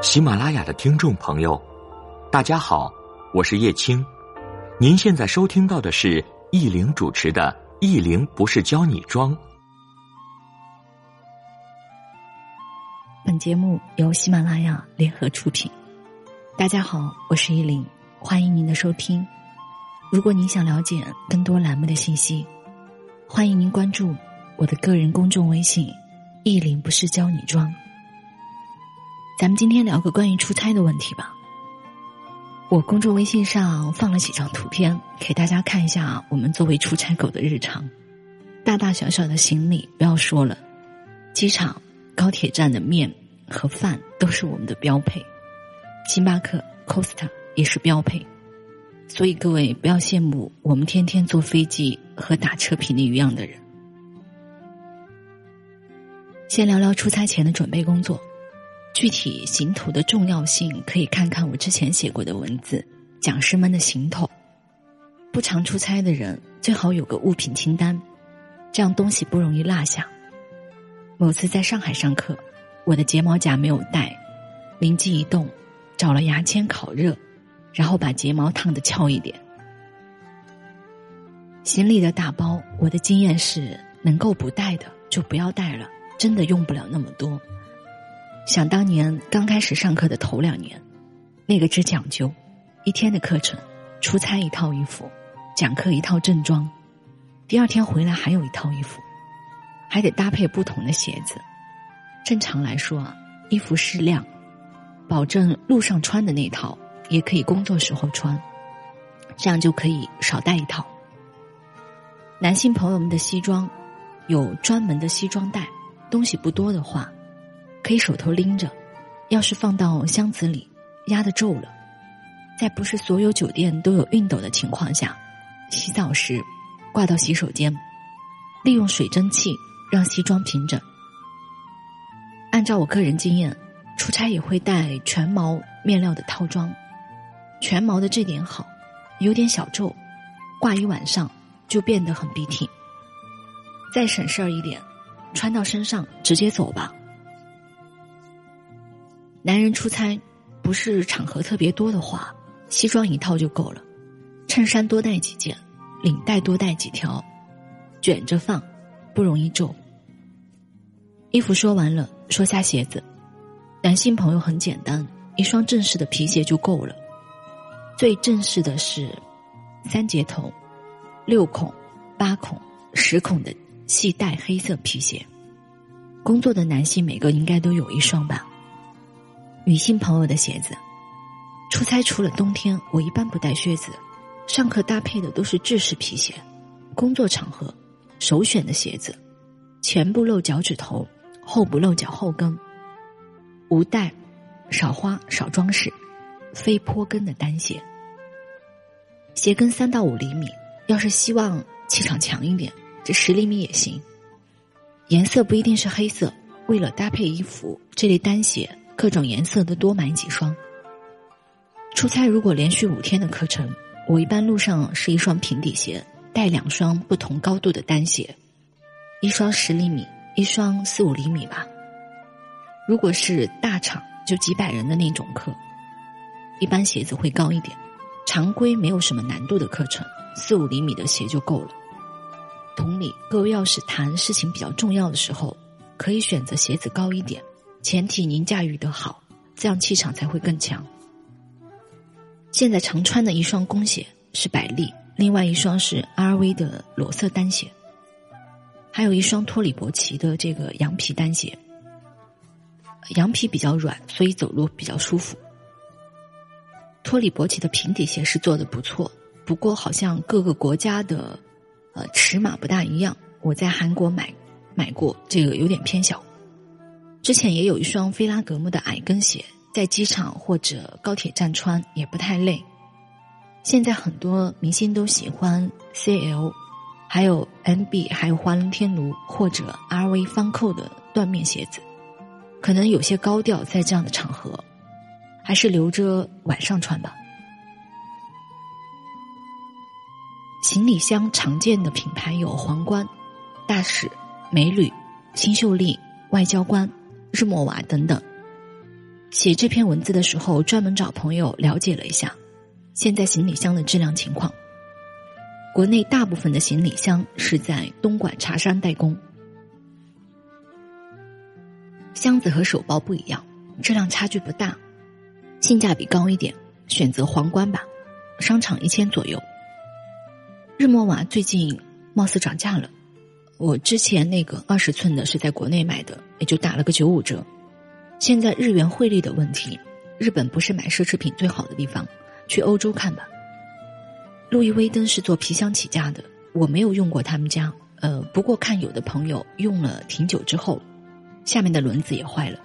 喜马拉雅的听众朋友，大家好，我是叶青。您现在收听到的是易玲主持的《易玲不是教你装》。本节目由喜马拉雅联合出品。大家好，我是易玲，欢迎您的收听。如果您想了解更多栏目的信息，欢迎您关注我的个人公众微信“易玲不是教你装”。咱们今天聊个关于出差的问题吧。我公众微信上放了几张图片，给大家看一下我们作为出差狗的日常。大大小小的行李不要说了，机场、高铁站的面和饭都是我们的标配，星巴克、Costa 也是标配。所以各位不要羡慕我们天天坐飞机和打车频率一样的人。先聊聊出差前的准备工作。具体行头的重要性，可以看看我之前写过的文字。讲师们的行头，不常出差的人最好有个物品清单，这样东西不容易落下。某次在上海上课，我的睫毛夹没有带，灵机一动，找了牙签烤热，然后把睫毛烫的翘一点。行李的大包，我的经验是，能够不带的就不要带了，真的用不了那么多。想当年刚开始上课的头两年，那个只讲究一天的课程，出差一套衣服，讲课一套正装，第二天回来还有一套衣服，还得搭配不同的鞋子。正常来说啊，衣服适量，保证路上穿的那套也可以工作时候穿，这样就可以少带一套。男性朋友们的西装有专门的西装袋，东西不多的话。可以手头拎着，要是放到箱子里，压的皱了，在不是所有酒店都有熨斗的情况下，洗澡时挂到洗手间，利用水蒸气让西装平整。按照我个人经验，出差也会带全毛面料的套装，全毛的这点好，有点小皱，挂一晚上就变得很笔挺。再省事儿一点，穿到身上直接走吧。男人出差，不是场合特别多的话，西装一套就够了。衬衫多带几件，领带多带几条，卷着放，不容易皱。衣服说完了，说下鞋子。男性朋友很简单，一双正式的皮鞋就够了。最正式的是三节头、六孔、八孔、十孔的细带黑色皮鞋。工作的男性每个应该都有一双吧。女性朋友的鞋子，出差除了冬天，我一般不带靴子。上课搭配的都是制式皮鞋，工作场合首选的鞋子，前不露脚趾头，后不露脚后跟，无带，少花少装饰，非坡跟的单鞋。鞋跟三到五厘米，要是希望气场强一点，这十厘米也行。颜色不一定是黑色，为了搭配衣服，这类单鞋。各种颜色的多买几双。出差如果连续五天的课程，我一般路上是一双平底鞋，带两双不同高度的单鞋，一双十厘米，一双四五厘米吧。如果是大场就几百人的那种课，一般鞋子会高一点。常规没有什么难度的课程，四五厘米的鞋就够了。同理，各位要是谈事情比较重要的时候，可以选择鞋子高一点。前提您驾驭的好，这样气场才会更强。现在常穿的一双工鞋是百丽，另外一双是 RV 的裸色单鞋，还有一双托里伯奇的这个羊皮单鞋。羊皮比较软，所以走路比较舒服。托里伯奇的平底鞋是做的不错，不过好像各个国家的呃尺码不大一样。我在韩国买买过，这个有点偏小。之前也有一双菲拉格慕的矮跟鞋，在机场或者高铁站穿也不太累。现在很多明星都喜欢 CL，还有 NB，还有华伦天奴或者 RV 方扣的缎面鞋子，可能有些高调，在这样的场合，还是留着晚上穿吧。行李箱常见的品牌有皇冠、大使、美旅、新秀丽、外交官。日莫瓦等等，写这篇文字的时候，专门找朋友了解了一下，现在行李箱的质量情况。国内大部分的行李箱是在东莞茶山代工，箱子和手包不一样，质量差距不大，性价比高一点，选择皇冠吧，商场一千左右。日默瓦最近貌似涨价了，我之前那个二十寸的是在国内买的，也就打了个九五折。现在日元汇率的问题，日本不是买奢侈品最好的地方，去欧洲看吧。路易威登是做皮箱起家的，我没有用过他们家，呃，不过看有的朋友用了挺久之后，下面的轮子也坏了。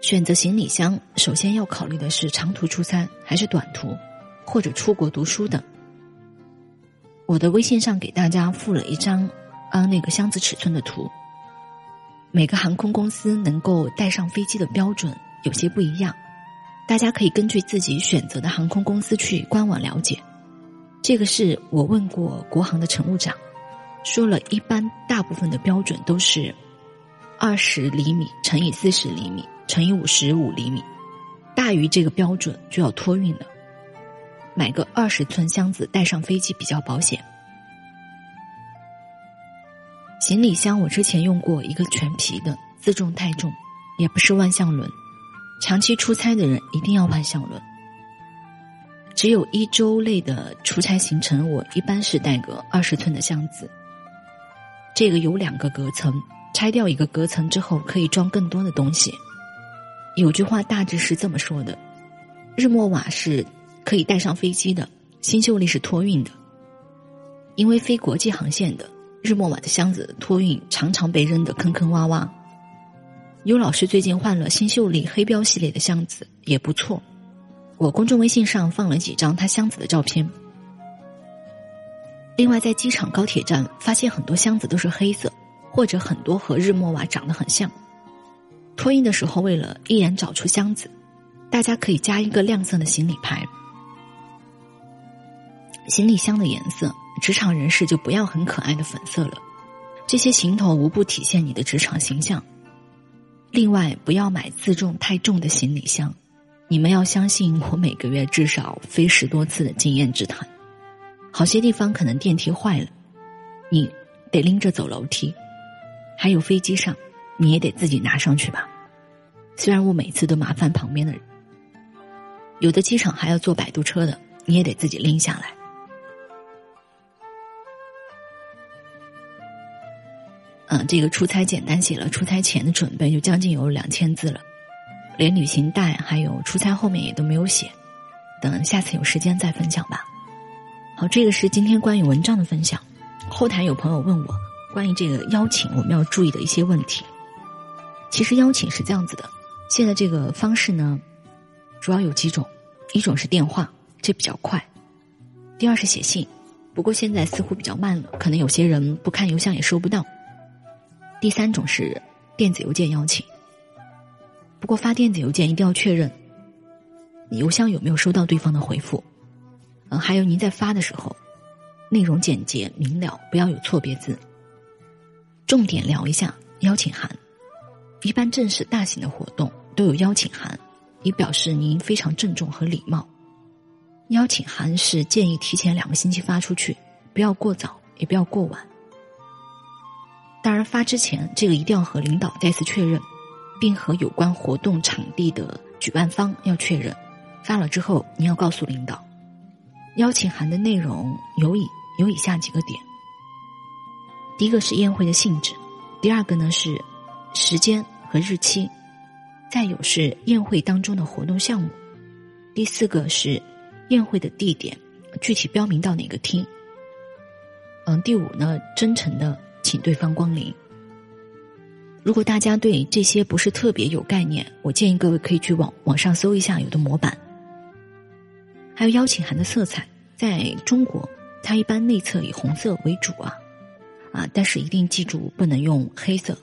选择行李箱，首先要考虑的是长途出差还是短途，或者出国读书等。我的微信上给大家附了一张啊那个箱子尺寸的图。每个航空公司能够带上飞机的标准有些不一样，大家可以根据自己选择的航空公司去官网了解。这个是我问过国航的乘务长，说了一般大部分的标准都是二十厘米乘以四十厘米乘以五十五厘米，大于这个标准就要托运了。买个二十寸箱子带上飞机比较保险。行李箱我之前用过一个全皮的，自重太重，也不是万向轮。长期出差的人一定要万向轮。只有一周内的出差行程，我一般是带个二十寸的箱子。这个有两个隔层，拆掉一个隔层之后可以装更多的东西。有句话大致是这么说的：日默瓦是可以带上飞机的，新秀丽是托运的，因为飞国际航线的。日默瓦的箱子托运常常被扔得坑坑洼洼。尤老师最近换了新秀丽黑标系列的箱子，也不错。我公众微信上放了几张他箱子的照片。另外，在机场、高铁站发现很多箱子都是黑色，或者很多和日默瓦长得很像。托运的时候，为了一眼找出箱子，大家可以加一个亮色的行李牌。行李箱的颜色。职场人士就不要很可爱的粉色了，这些行头无不体现你的职场形象。另外，不要买自重太重的行李箱，你们要相信我每个月至少飞十多次的经验之谈。好些地方可能电梯坏了，你得拎着走楼梯；还有飞机上，你也得自己拿上去吧。虽然我每次都麻烦旁边的人，有的机场还要坐摆渡车的，你也得自己拎下来。嗯，这个出差简单写了，出差前的准备就将近有两千字了，连旅行袋还有出差后面也都没有写，等下次有时间再分享吧。好，这个是今天关于文章的分享。后台有朋友问我关于这个邀请我们要注意的一些问题。其实邀请是这样子的，现在这个方式呢，主要有几种，一种是电话，这比较快；第二是写信，不过现在似乎比较慢了，可能有些人不看邮箱也收不到。第三种是电子邮件邀请，不过发电子邮件一定要确认你邮箱有没有收到对方的回复。嗯，还有您在发的时候，内容简洁明了，不要有错别字。重点聊一下邀请函，一般正式大型的活动都有邀请函，以表示您非常郑重和礼貌。邀请函是建议提前两个星期发出去，不要过早，也不要过晚。当然，发之前这个一定要和领导再次确认，并和有关活动场地的举办方要确认。发了之后，你要告诉领导，邀请函的内容有以有以下几个点：第一个是宴会的性质，第二个呢是时间和日期，再有是宴会当中的活动项目，第四个是宴会的地点，具体标明到哪个厅。嗯，第五呢，真诚的。请对方光临。如果大家对这些不是特别有概念，我建议各位可以去网网上搜一下有的模板。还有邀请函的色彩，在中国它一般内侧以红色为主啊，啊，但是一定记住不能用黑色。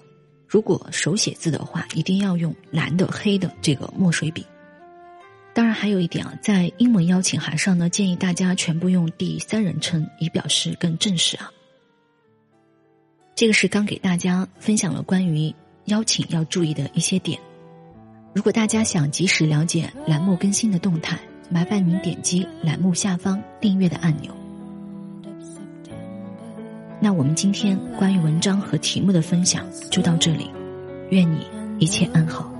如果手写字的话，一定要用蓝的、黑的这个墨水笔。当然还有一点啊，在英文邀请函上呢，建议大家全部用第三人称，以表示更正式啊。这个是刚给大家分享了关于邀请要注意的一些点。如果大家想及时了解栏目更新的动态，麻烦您点击栏目下方订阅的按钮。那我们今天关于文章和题目的分享就到这里，愿你一切安好。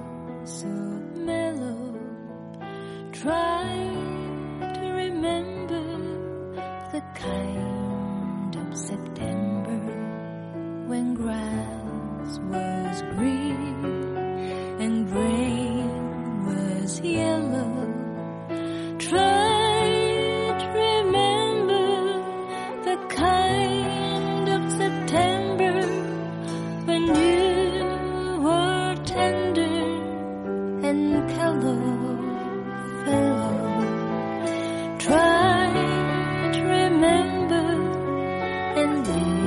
and.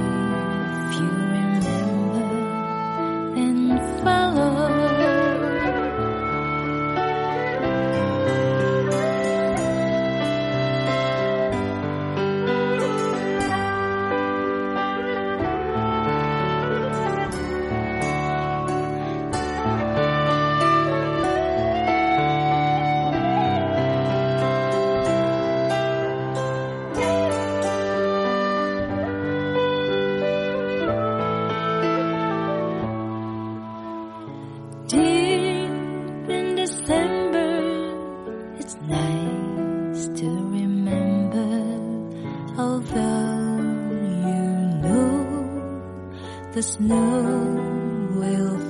the snow will.